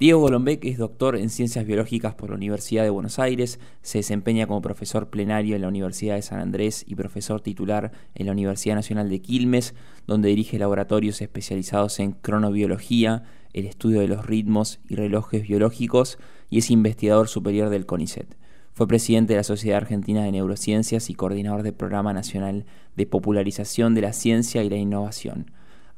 Diego Golombek es doctor en Ciencias Biológicas por la Universidad de Buenos Aires, se desempeña como profesor plenario en la Universidad de San Andrés y profesor titular en la Universidad Nacional de Quilmes, donde dirige laboratorios especializados en cronobiología, el estudio de los ritmos y relojes biológicos y es investigador superior del CONICET. Fue presidente de la Sociedad Argentina de Neurociencias y coordinador del Programa Nacional de Popularización de la Ciencia y la Innovación.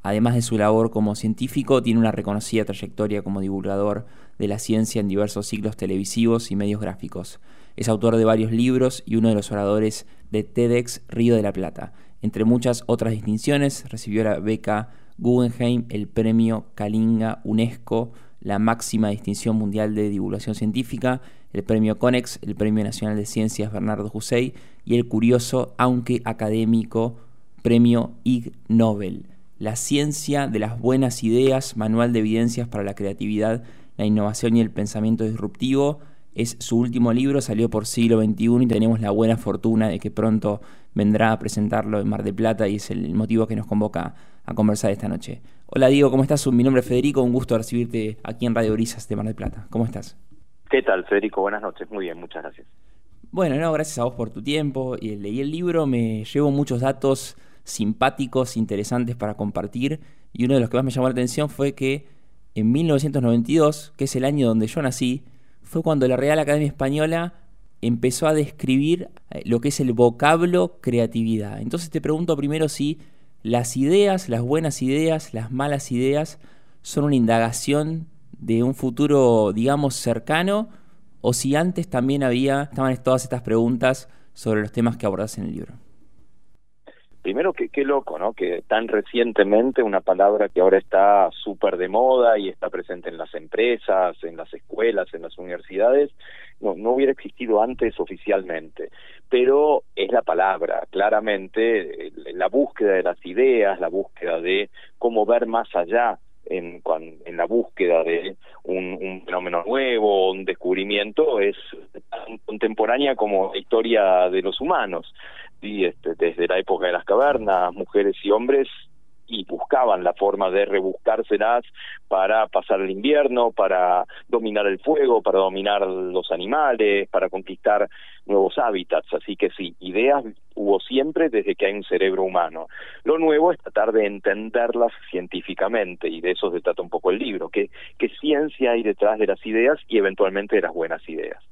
Además de su labor como científico, tiene una reconocida trayectoria como divulgador de la ciencia en diversos ciclos televisivos y medios gráficos. Es autor de varios libros y uno de los oradores de TEDx Río de la Plata. Entre muchas otras distinciones, recibió la beca Guggenheim, el premio Kalinga UNESCO, la máxima distinción mundial de divulgación científica, el premio CONEX, el premio nacional de ciencias Bernardo Hussein y el curioso, aunque académico, premio Ig Nobel. La ciencia de las buenas ideas, manual de evidencias para la creatividad, la innovación y el pensamiento disruptivo. Es su último libro, salió por siglo XXI y tenemos la buena fortuna de que pronto vendrá a presentarlo en Mar de Plata y es el motivo que nos convoca a conversar esta noche. Hola Diego, ¿cómo estás? Mi nombre es Federico, un gusto recibirte aquí en Radio Brisas de Mar de Plata. ¿Cómo estás? ¿Qué tal, Federico? Buenas noches. Muy bien, muchas gracias. Bueno, no, gracias a vos por tu tiempo. Y leí el libro, me llevo muchos datos simpáticos, interesantes para compartir. Y uno de los que más me llamó la atención fue que en 1992, que es el año donde yo nací, fue cuando la Real Academia Española empezó a describir eh, lo que es el vocablo creatividad. Entonces te pregunto primero si las ideas, las buenas ideas, las malas ideas, son una indagación de un futuro, digamos, cercano, o si antes también había, estaban todas estas preguntas sobre los temas que abordas en el libro primero que qué loco, ¿no? Que tan recientemente una palabra que ahora está súper de moda y está presente en las empresas, en las escuelas, en las universidades, no, no hubiera existido antes oficialmente. Pero es la palabra, claramente, la búsqueda de las ideas, la búsqueda de cómo ver más allá en, en la búsqueda de un, un fenómeno nuevo, un descubrimiento, es tan contemporánea como la historia de los humanos y este, desde la época de las cavernas, mujeres y hombres y buscaban la forma de rebuscárselas para pasar el invierno, para dominar el fuego, para dominar los animales, para conquistar nuevos hábitats. Así que sí, ideas hubo siempre desde que hay un cerebro humano. Lo nuevo es tratar de entenderlas científicamente y de eso se trata un poco el libro, qué, qué ciencia hay detrás de las ideas y eventualmente de las buenas ideas.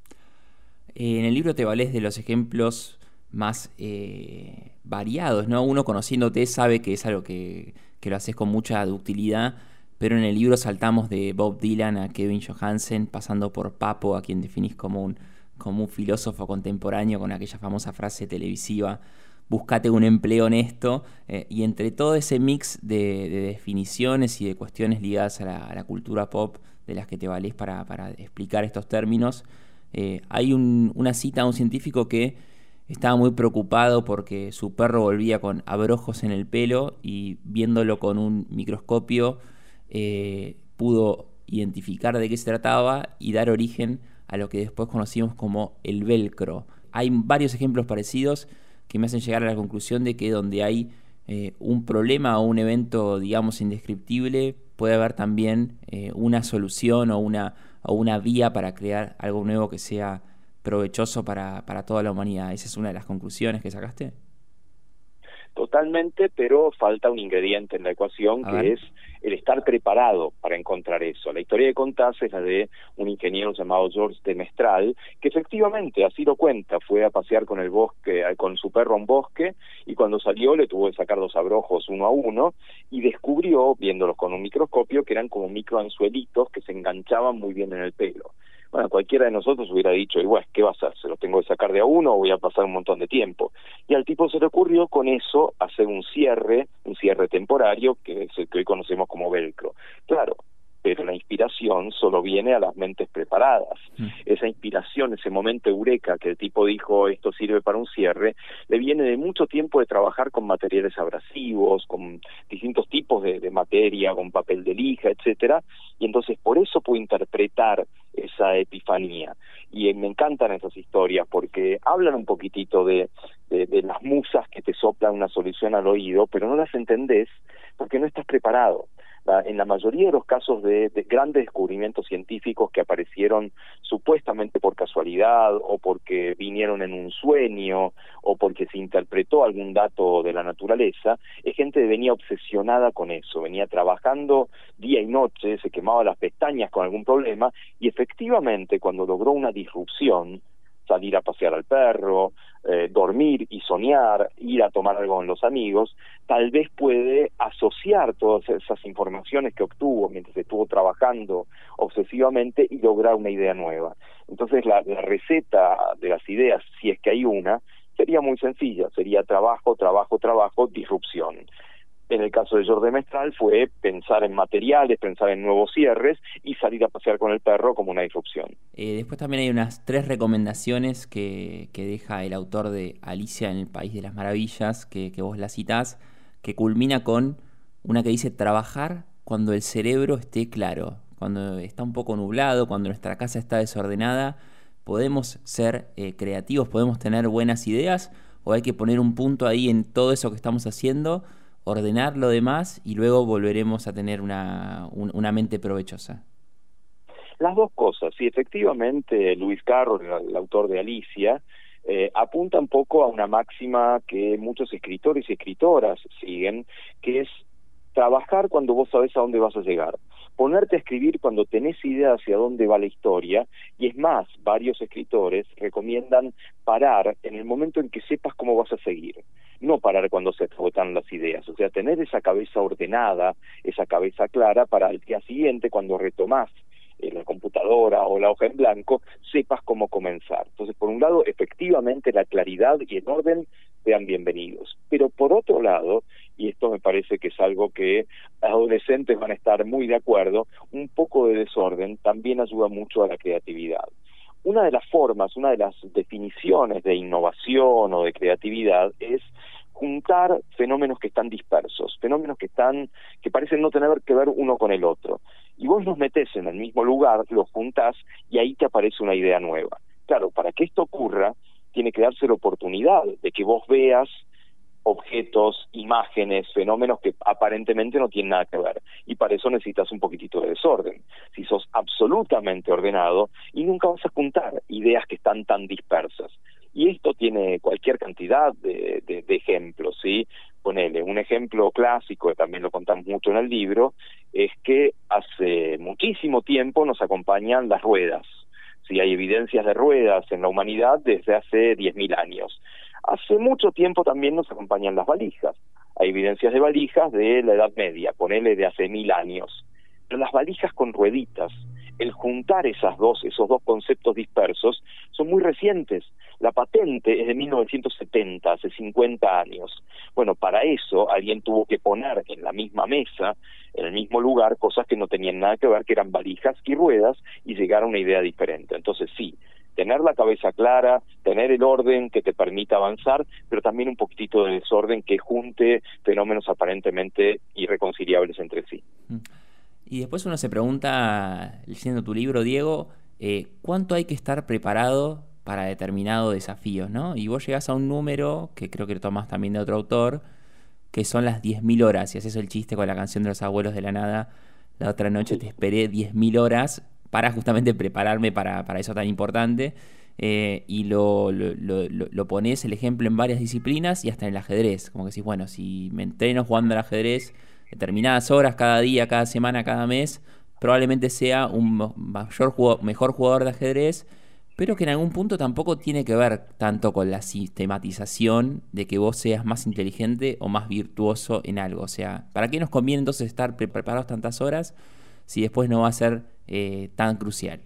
En el libro te vales de los ejemplos más eh, variados, ¿no? Uno conociéndote sabe que es algo que, lo haces con mucha ductilidad, pero en el libro saltamos de Bob Dylan a Kevin Johansen, pasando por Papo, a quien definís como un, como un filósofo contemporáneo con aquella famosa frase televisiva, buscate un empleo honesto, eh, y entre todo ese mix de, definiciones y de cuestiones ligadas a la, cultura pop de las que te valés para, explicar estos términos, eh, hay una cita de un científico que estaba muy preocupado porque su perro volvía con abrojos en el pelo y viéndolo con un microscopio eh, pudo identificar de qué se trataba y dar origen a lo que después conocimos como el velcro. Hay varios ejemplos parecidos que me hacen llegar a la conclusión de que donde hay eh, un problema o un evento, digamos, indescriptible, puede haber también eh, una solución o una, o una vía para crear algo nuevo que sea provechoso para, para toda la humanidad. ¿Esa es una de las conclusiones que sacaste? Totalmente, pero falta un ingrediente en la ecuación que es el estar preparado para encontrar eso. La historia de contás es la de un ingeniero llamado George de Mestral, que efectivamente, así lo cuenta, fue a pasear con el bosque, eh, con su perro a un bosque, y cuando salió le tuvo que sacar dos abrojos uno a uno, y descubrió, viéndolos con un microscopio, que eran como microanzuelitos que se enganchaban muy bien en el pelo bueno, cualquiera de nosotros hubiera dicho, igual, ¿qué va a hacer? ¿Se los tengo que sacar de a uno o voy a pasar un montón de tiempo? Y al tipo se le ocurrió con eso hacer un cierre, un cierre temporario, que es el que hoy conocemos como velcro. Claro, pero la inspiración solo viene a las mentes preparadas. Mm. Esa inspiración, ese momento eureka que el tipo dijo esto sirve para un cierre, le viene de mucho tiempo de trabajar con materiales abrasivos, con distintos tipos de, de materia, con papel de lija, etcétera, y entonces por eso puede interpretar esa epifanía. Y me encantan esas historias porque hablan un poquitito de, de, de las musas que te soplan una solución al oído, pero no las entendés porque no estás preparado en la mayoría de los casos de, grandes descubrimientos científicos que aparecieron supuestamente por casualidad o porque vinieron en un sueño o porque se interpretó algún dato de la naturaleza, es gente que venía obsesionada con eso, venía trabajando día y noche, se quemaba las pestañas con algún problema y efectivamente cuando logró una disrupción, salir a pasear al perro, eh, dormir y soñar, ir a tomar algo con los amigos, tal vez puede asociar todas esas informaciones que obtuvo mientras estuvo trabajando obsesivamente y lograr una idea nueva. Entonces la receta de las ideas, si es que hay una, sería muy sencilla, sería trabajo, trabajo, trabajo, disrupción. En el caso de Jordi Mestral fue pensar en materiales, pensar en nuevos cierres y salir a pasear con el perro como una disrupción. Eh, después también hay unas tres recomendaciones que, deja el autor de Alicia en el País de las Maravillas, que, que vos la citás, que culmina con una que dice trabajar cuando el cerebro esté claro, cuando está un poco nublado, cuando nuestra casa está desordenada, podemos ser eh, creativos, podemos tener buenas ideas o hay que poner un punto ahí en todo eso que estamos haciendo ordenar lo demás y luego volveremos a tener una, una mente provechosa? Las dos cosas. Sí, efectivamente, Luis Carroll, el, autor de Alicia, eh, apunta un poco a una máxima que muchos escritores y escritoras siguen, que es trabajar cuando vos sabés a dónde vas a llegar ponerte a escribir cuando tenés idea hacia dónde va la historia, y es más, varios escritores recomiendan parar en el momento en que sepas cómo vas a seguir, no parar cuando se agotan las ideas, o sea, tener esa cabeza ordenada, esa cabeza clara para el día siguiente, cuando retomás en la computadora o la hoja en blanco, sepas cómo comenzar. Entonces, por un lado, efectivamente la claridad y el orden sean bienvenidos. Pero por otro lado, y esto me parece que es algo que adolescentes van a estar muy de acuerdo, un poco de desorden también ayuda mucho a la creatividad. Una de las formas, una de las definiciones de innovación o de creatividad es juntar fenómenos que están dispersos, fenómenos que están que parecen no tener que ver uno con el otro. Y vos los metés en el mismo lugar, los juntás y ahí te aparece una idea nueva. Claro, para que esto ocurra, tiene que darse la oportunidad de que vos veas objetos, imágenes, fenómenos que aparentemente no tienen nada que ver. Y para eso necesitas un poquitito de desorden. Si sos absolutamente ordenado y nunca vas a juntar ideas que están tan dispersas. Y esto tiene cualquier cantidad de, ejemplos, ¿sí? Ponele, un ejemplo clásico, que también lo contamos mucho en el libro, es que hace muchísimo tiempo nos acompañan las ruedas. Si hay evidencias de ruedas en la humanidad desde hace 10.000 años. Hace mucho tiempo también nos acompañan las valijas. Hay evidencias de valijas de la Edad Media, ponele de hace mil años. Pero las valijas con rueditas, el juntar esas dos, esos dos conceptos dispersos, son muy recientes. La patente es de 1970, hace 50 años. Bueno, para eso alguien tuvo que poner en la misma mesa, en el mismo lugar, cosas que no tenían nada que ver, que eran valijas y ruedas, y llegar a una idea diferente. Entonces sí, tener la cabeza clara, tener el orden que te permita avanzar, pero también un poquitito de desorden que junte fenómenos aparentemente irreconciliables entre sí. Mm. Y después uno se pregunta, leyendo tu libro, Diego, eh, ¿cuánto hay que estar preparado para determinado desafío? ¿no? Y vos llegás a un número, que creo que lo tomás también de otro autor, que son las 10.000 horas, y haces el chiste con la canción de los abuelos de la nada, la otra noche te esperé 10.000 horas para justamente prepararme para, eso tan importante. Eh, y lo, lo, lo, pones el ejemplo en varias disciplinas y hasta en el ajedrez. Como que decís, bueno, si me entreno jugando al ajedrez determinadas horas cada día, cada semana, cada mes, probablemente sea un mayor mejor jugador de ajedrez, pero que en algún punto tampoco tiene que ver tanto con la sistematización de que vos seas más inteligente o más virtuoso en algo. O sea, ¿para qué nos conviene entonces estar preparados tantas horas si después no va a ser eh, tan crucial?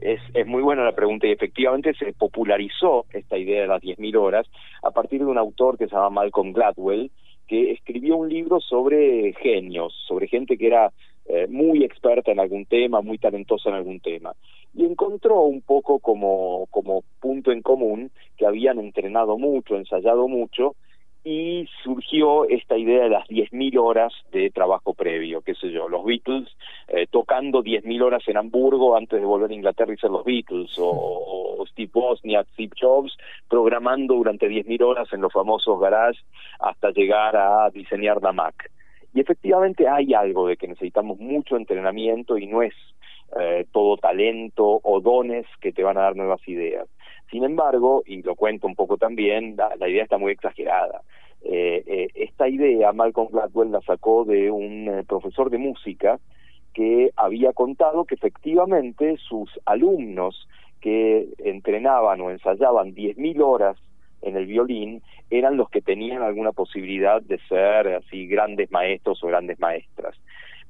Es, es, muy buena la pregunta y efectivamente se popularizó esta idea de las 10.000 horas a partir de un autor que se llama Malcolm Gladwell, que escribió un libro sobre genios, sobre gente que era eh, muy experta en algún tema, muy talentosa en algún tema. Y encontró un poco como, como punto en común que habían entrenado mucho, ensayado mucho, y surgió esta idea de las 10.000 horas de trabajo previo, qué sé yo, los Beatles eh, tocando 10.000 horas en Hamburgo antes de volver a Inglaterra y ser los Beatles, o, Steve Wozniak, Steve Jobs programando durante 10.000 horas en los famosos garages hasta llegar a diseñar la Mac. Y efectivamente hay algo de que necesitamos mucho entrenamiento y no es eh, todo talento o dones que te van a dar nuevas ideas. Sin embargo, y lo cuento un poco también, la, idea está muy exagerada. Eh, eh, esta idea Malcolm Gladwell la sacó de un profesor de música que había contado que efectivamente sus alumnos que entrenaban o ensayaban 10.000 horas en el violín eran los que tenían alguna posibilidad de ser así grandes maestros o grandes maestras.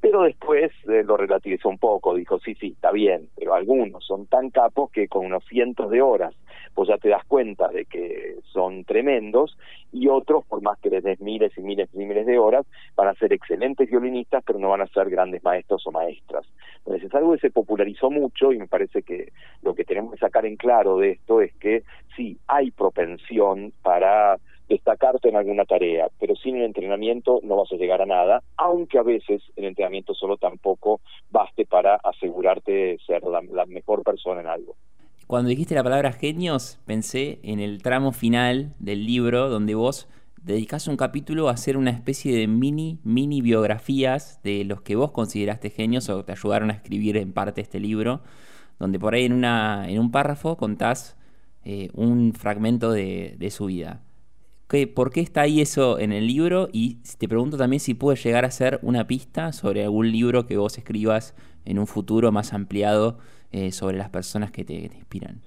Pero después eh, lo relativizó un poco, dijo, sí, sí, está bien, pero algunos son tan capos que con unos cientos de horas pues ya te das cuenta de que son tremendos y otros, por más que les des miles y miles y miles de horas, van a ser excelentes violinistas, pero no van a ser grandes maestros o maestras. Entonces es algo que se popularizó mucho y me parece que lo que tenemos que sacar en claro de esto es que sí, hay propensión para destacarte en alguna tarea, pero sin el entrenamiento no vas a llegar a nada, aunque a veces el entrenamiento solo tampoco baste para asegurarte de ser la, la mejor persona en algo. Cuando dijiste la palabra genios, pensé en el tramo final del libro donde vos dedicás un capítulo a hacer una especie de mini, mini biografías de los que vos consideraste genios o te ayudaron a escribir en parte este libro, donde por ahí en, una, en un párrafo contás eh, un fragmento de, de su vida. ¿Qué, ¿Por qué está ahí eso en el libro? Y te pregunto también si puede llegar a ser una pista sobre algún libro que vos escribas en un futuro más ampliado eh, sobre las personas que te, inspiran.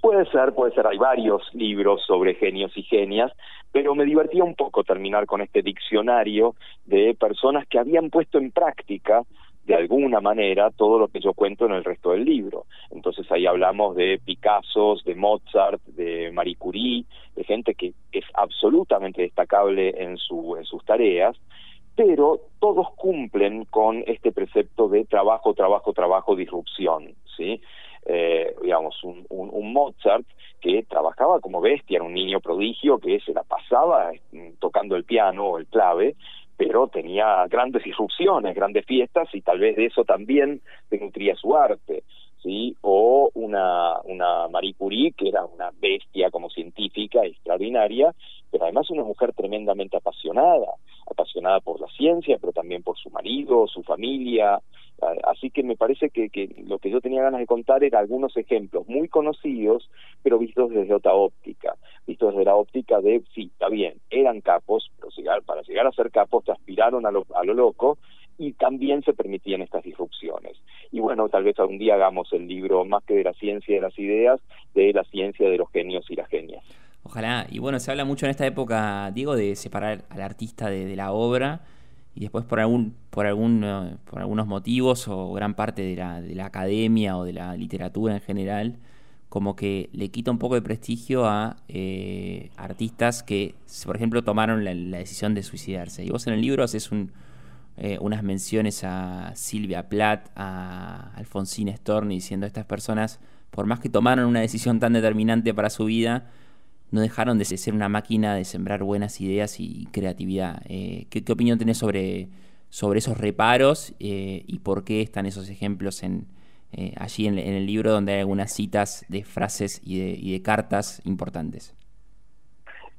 Puede ser, puede ser. Hay varios libros sobre genios y genias, pero me divertía un poco terminar con este diccionario de personas que habían puesto en práctica de alguna manera todo lo que yo cuento en el resto del libro. Entonces ahí hablamos de Picasso, de Mozart, de Marie Curie, de gente que es absolutamente destacable en, su, en sus tareas, pero todos cumplen con este precepto de trabajo, trabajo, trabajo, disrupción, ¿sí? Eh, digamos, un, un, Mozart que trabajaba como bestia, era un niño prodigio que se la pasaba mm, tocando el piano o el clave, pero tenía grandes disrupciones, grandes fiestas y tal vez de eso también se nutría su arte. ¿Sí? o una, una Marie Curie, que era una bestia como científica extraordinaria, pero además una mujer tremendamente apasionada, apasionada por la ciencia, pero también por su marido, su familia. Así que me parece que, que lo que yo tenía ganas de contar era algunos ejemplos muy conocidos, pero vistos desde otra óptica, vistos desde la óptica de, sí, está bien, eran capos, pero para llegar a ser capos te aspiraron a lo, a lo loco y también se permitían estas disrupciones. Y bueno, tal vez algún día hagamos el libro más que de la ciencia de las ideas, de la ciencia de los genios y las genias. Ojalá, y bueno, se habla mucho en esta época, Diego, de separar al artista de, la obra y después por algún por algún eh, por algunos motivos o gran parte de la, de la academia o de la literatura en general como que le quita un poco de prestigio a eh, artistas que por ejemplo tomaron la, la, decisión de suicidarse y vos en el libro haces un, eh, unas menciones a Silvia Plath, a Alfonsín Storni, diciendo estas personas, por más que tomaron una decisión tan determinante para su vida, no dejaron de ser una máquina de sembrar buenas ideas y creatividad. Eh, ¿qué, opinión tenés sobre, sobre esos reparos eh, y por qué están esos ejemplos en, allí en, el libro donde hay algunas citas de frases y de cartas importantes?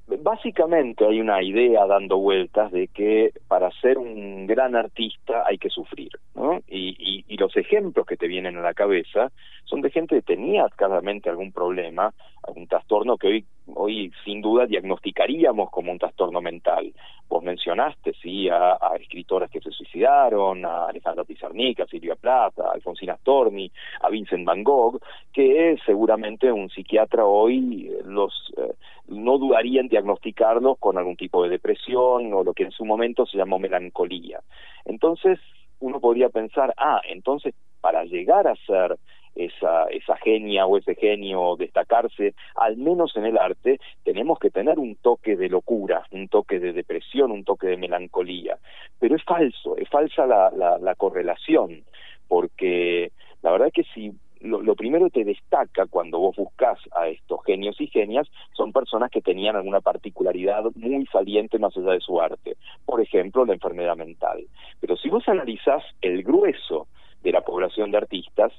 Básicamente hay una idea dando vueltas de que para ser un gran artista hay que sufrir, ¿no? Y, los ejemplos que te vienen a la cabeza son de gente que tenía claramente algún problema, algún trastorno que hoy, hoy sin duda diagnosticaríamos como un trastorno mental. Vos mencionaste, sí, a, a escritoras que se suicidaron, a Alejandra Pizarnik, a Silvia Plata, a Alfonsina Storni, a Vincent Van Gogh, que seguramente un psiquiatra hoy los eh, no dudaría en diagnosticarlos con algún tipo de depresión o lo que en su momento se llamó melancolía. Entonces, uno podría pensar, ah, entonces para llegar a ser esa, esa genia o ese genio destacarse, al menos en el arte, tenemos que tener un toque de locura, un toque de depresión, un toque de melancolía. Pero es falso, es falsa la, la, la correlación, porque la verdad es que si lo, primero que te destaca cuando vos buscas a estos genios y genias son personas que tenían alguna particularidad muy saliente más allá de su arte. Por ejemplo, la enfermedad mental. Pero si vos analizás el grueso de la población de artistas,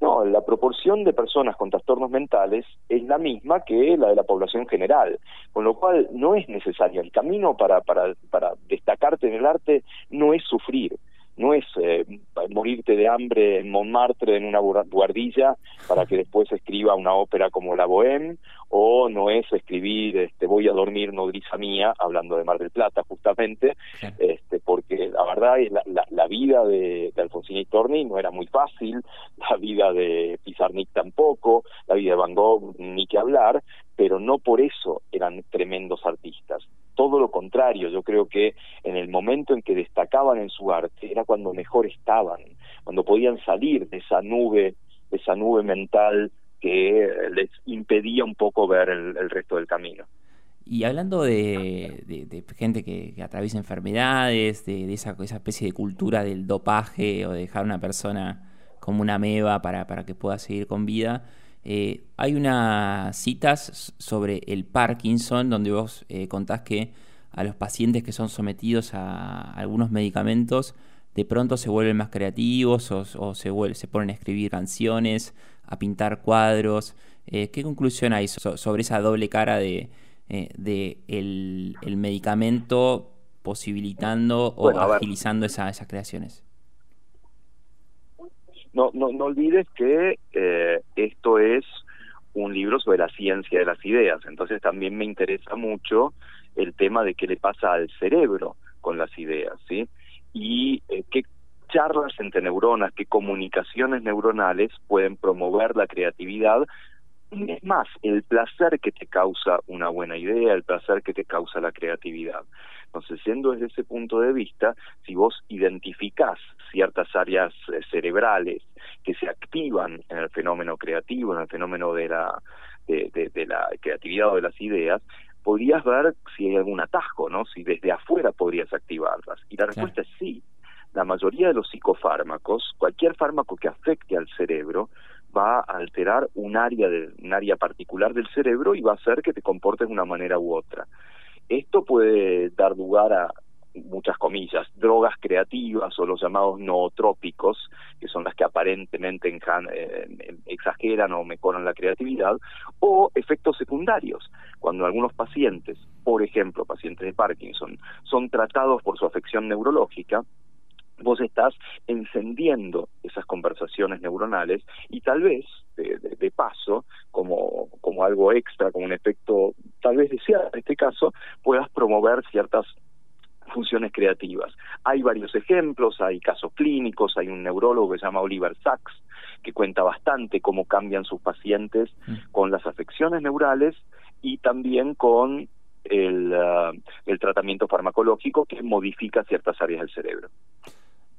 No, la proporción de personas con trastornos mentales es la misma que la de la población general, con lo cual no es necesario. El camino para, para, para destacarte en el arte no es sufrir, no es eh, morirte de hambre en Montmartre en una guardilla para que después escriba una ópera como La Bohème, o no es escribir este, Voy a dormir nodriza mía, hablando de Mar del Plata justamente, este, porque la verdad es la, la, vida de, de Alfonsín Torni no era muy fácil, la vida de Pizarnik tampoco, la vida de Van Gogh ni que hablar, pero no por eso eran tremendos artistas. Todo lo contrario, yo creo que en el momento en que destacaban en su arte era cuando mejor estaban, cuando podían salir de esa nube, de esa nube mental que les impedía un poco ver el, resto del camino. Y hablando de, gente que, atraviesa enfermedades, de, esa, especie de cultura del dopaje o de dejar a una persona como una meba para, que pueda seguir con vida, eh, hay unas citas sobre el Parkinson donde vos eh, contás que a los pacientes que son sometidos a algunos medicamentos de pronto se vuelven más creativos o, se, se ponen a escribir canciones, a pintar cuadros. Eh, ¿Qué conclusión hay sobre esa doble cara de, el, medicamento posibilitando o agilizando esas creaciones? no, no, no olvides que eh, esto es un libro sobre la ciencia de las ideas, entonces también me interesa mucho el tema de qué le pasa al cerebro con las ideas, ¿sí? Y eh, qué charlas entre neuronas, qué comunicaciones neuronales pueden promover la creatividad es más, el placer que te causa una buena idea, el placer que te causa la creatividad. Entonces, siendo desde ese punto de vista, si vos identificás ciertas áreas eh, cerebrales que se activan en el fenómeno creativo, en el fenómeno de la, de, de, la creatividad o de las ideas, podrías ver si hay algún atasco, ¿no? Si desde afuera podrías activarlas. Y la respuesta es sí. Mayoría de los psicofármacos, cualquier fármaco que afecte al cerebro, va a alterar un área de, un área particular del cerebro y va a hacer que te comportes de una manera u otra. Esto puede dar lugar a muchas comillas, drogas creativas o los llamados nootrópicos, que son las que aparentemente eh, exageran o mejoran la creatividad, o efectos secundarios, cuando algunos pacientes, por ejemplo, pacientes de Parkinson, son tratados por su afección neurológica, vos estás encendiendo esas conversaciones neuronales y tal vez, de, paso, como, como algo extra, como un efecto tal vez deseado en este caso, puedas promover ciertas funciones creativas. Hay varios ejemplos, hay casos clínicos, hay un neurólogo que se llama Oliver Sacks, que cuenta bastante cómo cambian sus pacientes mm. con las afecciones neurales y también con el, ah, el tratamiento farmacológico que modifica ciertas áreas del cerebro.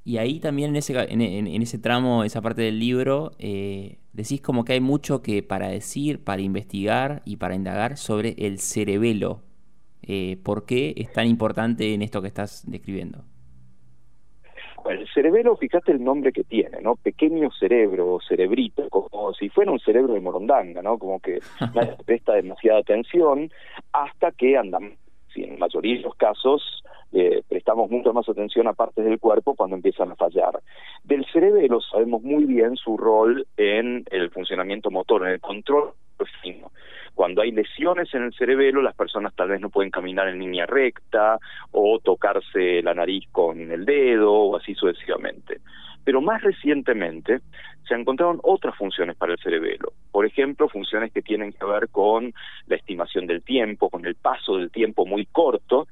Y ahí también en ese, en, ese tramo, esa parte del libro, eh, decís como que hay mucho que para decir, para investigar y para indagar sobre el cerebelo. Eh, ¿Por qué es tan importante en esto que estás describiendo? Bueno, el cerebelo, fíjate el nombre que tiene, ¿no? Pequeño cerebro o cerebrito, como si fuera un cerebro de morondanga, ¿no? Como que nadie presta demasiada atención hasta que andan, si en la mayoría de los casos eh, prestamos mucho más atención a partes del cuerpo cuando empiezan a fallar. Del cerebelo sabemos muy bien su rol en el funcionamiento motor, en el control fino. Cuando hay lesiones en el cerebelo, las personas tal vez no pueden caminar en línea recta o tocarse la nariz con el dedo o así sucesivamente. Pero más recientemente se encontraron otras funciones para el cerebelo. Por ejemplo, funciones que tienen que ver con la estimación del tiempo, con el paso del tiempo muy corto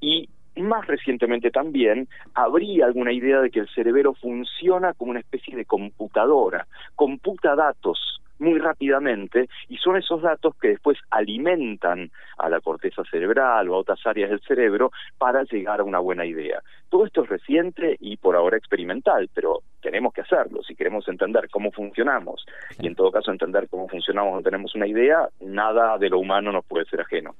y más recientemente también habría alguna idea de que el cerebro funciona como una especie de computadora, computa datos muy rápidamente y son esos datos que después alimentan a la corteza cerebral o a otras áreas del cerebro para llegar a una buena idea. Todo esto es reciente y por ahora experimental, pero tenemos que hacerlo si queremos entender cómo funcionamos y en todo caso entender cómo funcionamos no tenemos una idea, nada de lo humano nos puede ser ajeno.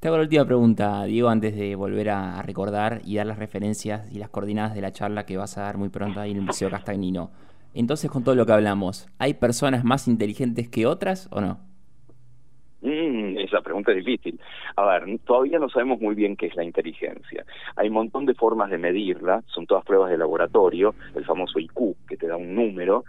Te hago la última pregunta, Diego, antes de volver a, recordar y dar las referencias y las coordenadas de la charla que vas a dar muy pronto ahí en el Museo Castagnino. Entonces, con todo lo que hablamos, ¿hay personas más inteligentes que otras o no? Mm, esa pregunta es difícil. A ver, todavía no sabemos muy bien qué es la inteligencia. Hay un montón de formas de medirla, son todas pruebas de laboratorio, el famoso IQ, que te da un número,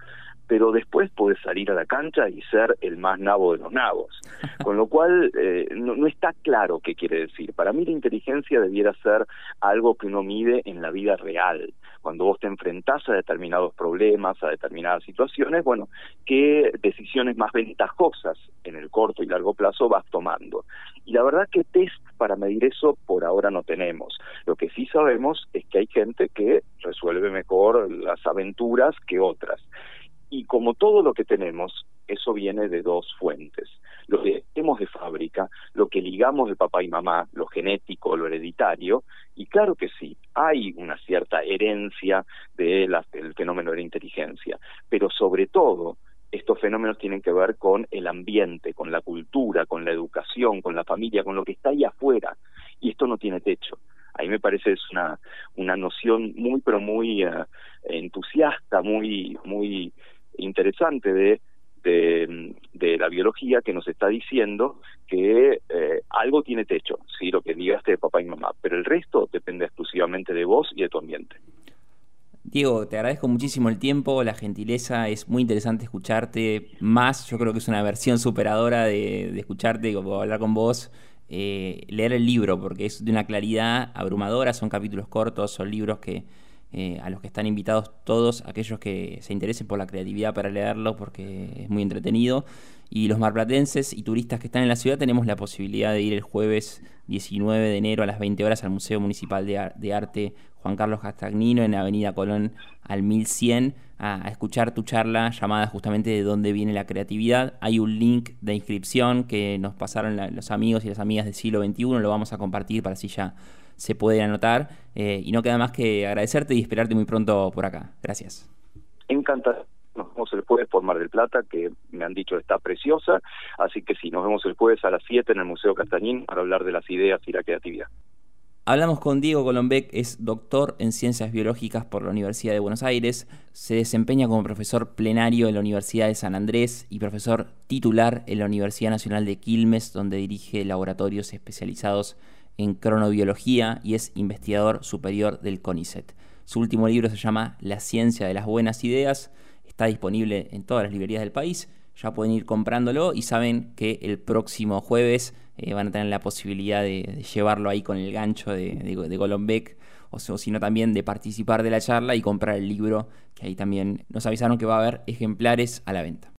pero después podés salir a la cancha y ser el más nabo de los nabos. Con lo cual, eh, no, no, está claro qué quiere decir. Para mí la inteligencia debiera ser algo que uno mide en la vida real. Cuando vos te enfrentás a determinados problemas, a determinadas situaciones, bueno, qué decisiones más ventajosas en el corto y largo plazo vas tomando. Y la verdad que test para medir eso por ahora no tenemos. Lo que sí sabemos es que hay gente que resuelve mejor las aventuras que otras. Y como todo lo que tenemos, eso viene de dos fuentes. Lo que tenemos de fábrica, lo que ligamos de papá y mamá, lo genético, lo hereditario, y claro que sí, hay una cierta herencia del fenómeno de la inteligencia, pero sobre todo estos fenómenos tienen que ver con el ambiente, con la cultura, con la educación, con la familia, con lo que está ahí afuera, y esto no tiene techo. Ahí me parece es una una noción muy pero muy eh, entusiasta muy muy interesante de, de, la biología que nos está diciendo que eh, algo tiene techo, sí, lo que digaste de papá y mamá, pero el resto depende exclusivamente de vos y de tu ambiente. Diego, te agradezco muchísimo el tiempo, la gentileza, es muy interesante escucharte más, yo creo que es una versión superadora de, de escucharte, como hablar con vos, eh, leer el libro, porque es de una claridad abrumadora, son capítulos cortos, son libros que eh, a los que están invitados todos aquellos que se interesen por la creatividad para leerlo porque es muy entretenido. Y los marplatenses y turistas que están en la ciudad tenemos la posibilidad de ir el jueves 19 de enero a las 20 horas al Museo Municipal de, Arte Juan Carlos Castagnino en Avenida Colón al 1100 a, a, escuchar tu charla llamada justamente de dónde viene la creatividad. Hay un link de inscripción que nos pasaron los amigos y las amigas del siglo XXI, lo vamos a compartir para así ya se puede anotar. Eh, y no queda más que agradecerte y esperarte muy pronto por acá. Gracias. Encantado. Nos vemos el jueves por Mar del Plata, que me han dicho está preciosa. Así que sí, nos vemos el jueves a las 7 en el Museo Castañín para hablar de las ideas y la creatividad. Hablamos con Diego Colombek, es doctor en Ciencias Biológicas por la Universidad de Buenos Aires, se desempeña como profesor plenario en la Universidad de San Andrés y profesor titular en la Universidad Nacional de Quilmes, donde dirige laboratorios especializados en cronobiología y es investigador superior del CONICET. Su último libro se llama La ciencia de las buenas ideas, está disponible en todas las librerías del país, ya pueden ir comprándolo y saben que el próximo jueves eh, van a tener la posibilidad de, llevarlo ahí con el gancho de, de, Golombek o, sino también de participar de la charla y comprar el libro, que ahí también nos avisaron que va a haber ejemplares a la venta.